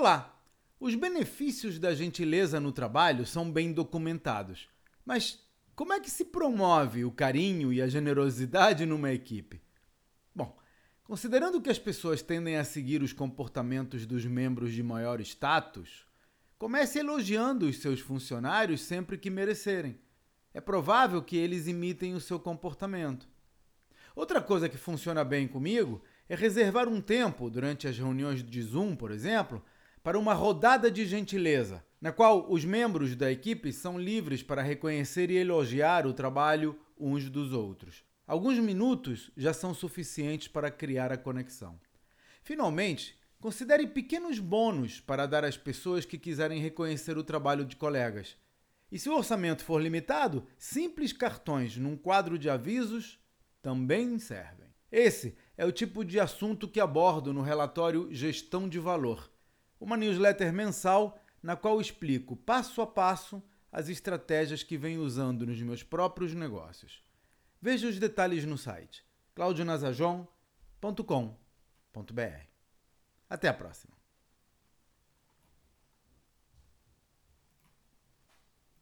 Olá! Os benefícios da gentileza no trabalho são bem documentados, mas como é que se promove o carinho e a generosidade numa equipe? Bom, considerando que as pessoas tendem a seguir os comportamentos dos membros de maior status, comece elogiando os seus funcionários sempre que merecerem. É provável que eles imitem o seu comportamento. Outra coisa que funciona bem comigo é reservar um tempo, durante as reuniões de Zoom, por exemplo, para uma rodada de gentileza, na qual os membros da equipe são livres para reconhecer e elogiar o trabalho uns dos outros. Alguns minutos já são suficientes para criar a conexão. Finalmente, considere pequenos bônus para dar às pessoas que quiserem reconhecer o trabalho de colegas. E se o orçamento for limitado, simples cartões num quadro de avisos também servem. Esse é o tipo de assunto que abordo no relatório Gestão de Valor, uma newsletter mensal na qual explico passo a passo as estratégias que venho usando nos meus próprios negócios. Veja os detalhes no site claudionazajon.com.br. Até a próxima!